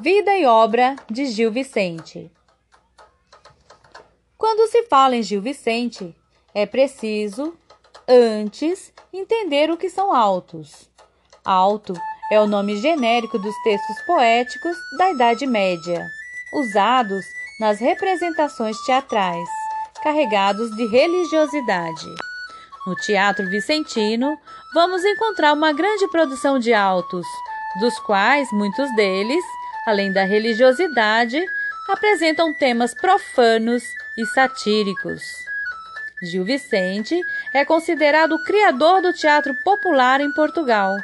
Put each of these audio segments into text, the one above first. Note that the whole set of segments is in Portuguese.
Vida e obra de Gil Vicente. Quando se fala em Gil Vicente, é preciso, antes, entender o que são autos. Alto é o nome genérico dos textos poéticos da Idade Média, usados nas representações teatrais, carregados de religiosidade. No Teatro Vicentino, vamos encontrar uma grande produção de autos, dos quais muitos deles, além da religiosidade, apresentam temas profanos e satíricos. Gil Vicente é considerado o criador do teatro popular em Portugal.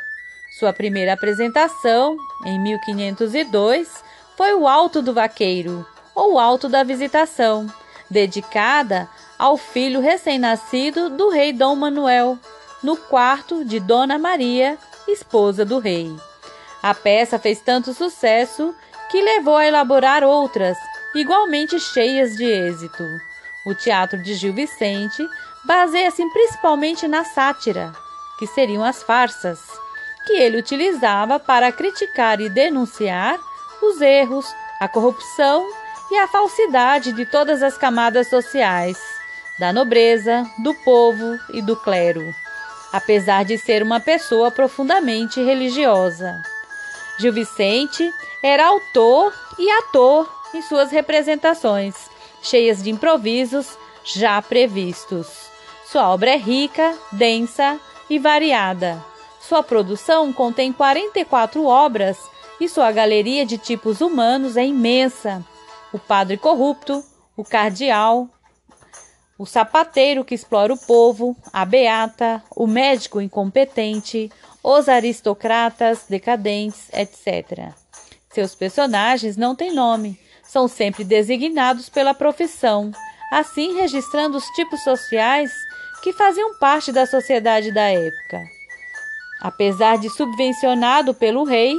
Sua primeira apresentação, em 1502, foi o Alto do Vaqueiro, ou Alto da Visitação, dedicada ao filho recém-nascido do rei Dom Manuel, no quarto de Dona Maria, esposa do rei. A peça fez tanto sucesso que levou a elaborar outras, igualmente cheias de êxito. O teatro de Gil Vicente baseia-se principalmente na sátira, que seriam as farsas, que ele utilizava para criticar e denunciar os erros, a corrupção e a falsidade de todas as camadas sociais, da nobreza, do povo e do clero, apesar de ser uma pessoa profundamente religiosa. Gil Vicente era autor e ator em suas representações, cheias de improvisos já previstos. Sua obra é rica, densa e variada. Sua produção contém 44 obras e sua galeria de tipos humanos é imensa. O padre corrupto, o cardeal, o sapateiro que explora o povo, a beata, o médico incompetente, os aristocratas decadentes, etc. Seus personagens não têm nome, são sempre designados pela profissão, assim registrando os tipos sociais que faziam parte da sociedade da época. Apesar de subvencionado pelo rei,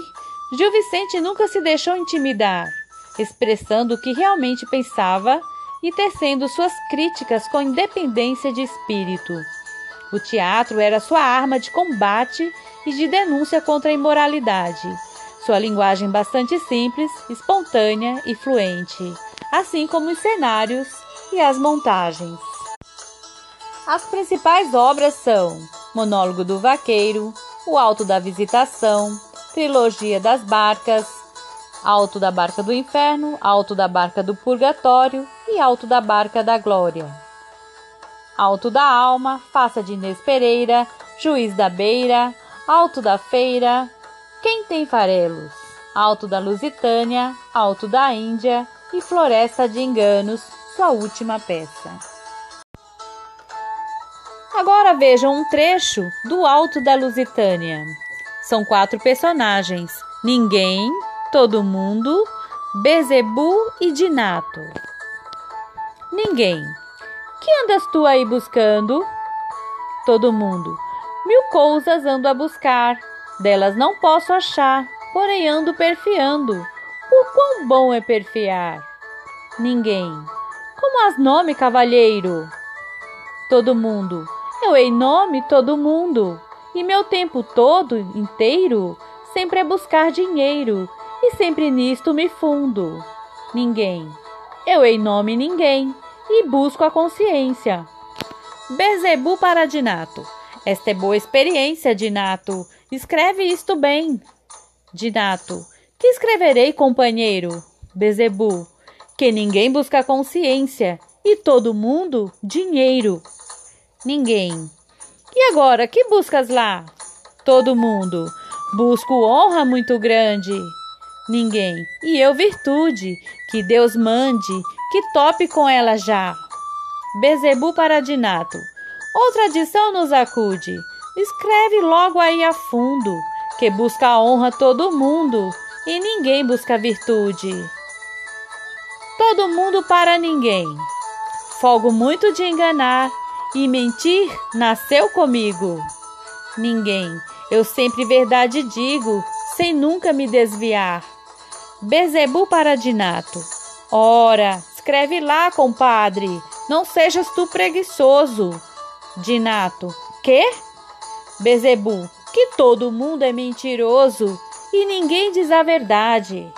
Gil Vicente nunca se deixou intimidar, expressando o que realmente pensava e tecendo suas críticas com independência de espírito. O teatro era sua arma de combate e de denúncia contra a imoralidade. Sua linguagem bastante simples, espontânea e fluente, assim como os cenários e as montagens. As principais obras são Monólogo do Vaqueiro, O Alto da Visitação, Trilogia das Barcas, Alto da Barca do Inferno, Alto da Barca do Purgatório e Alto da Barca da Glória. Alto da Alma, Faça de Inês Pereira, Juiz da Beira, Alto da Feira, Quem tem farelos? Alto da Lusitânia, Alto da Índia e Floresta de Enganos, sua última peça. Agora vejam um trecho do Alto da Lusitânia. São quatro personagens: Ninguém, Todo Mundo, Bezebu e Dinato. Ninguém. Que andas tu aí buscando? Todo mundo. Mil coisas ando a buscar, delas não posso achar, porém ando perfiando. Por quão bom é perfiar? Ninguém. Como as nome, cavalheiro? Todo mundo. Eu ei nome todo mundo, e meu tempo todo inteiro sempre é buscar dinheiro, e sempre nisto me fundo. Ninguém. Eu ei nome ninguém, e busco a consciência. Bezebu para Dinato. Esta é boa experiência, Dinato. Escreve isto bem. Dinato. Que escreverei, companheiro? Bezebu. Que ninguém busca consciência e todo mundo dinheiro. Ninguém. E agora, que buscas lá? Todo mundo. Busco honra muito grande. Ninguém. E eu virtude. Que Deus mande que tope com ela já. Bezebu para Dinato. Outra adição nos acude. Escreve logo aí a fundo, que busca a honra todo mundo e ninguém busca virtude. Todo mundo para ninguém. Folgo muito de enganar e mentir nasceu comigo. Ninguém, eu sempre verdade digo, sem nunca me desviar. Bezebu para Dinato. Ora, escreve lá, compadre, não sejas tu preguiçoso. Dinato. Que? Bezebu. Que todo mundo é mentiroso e ninguém diz a verdade.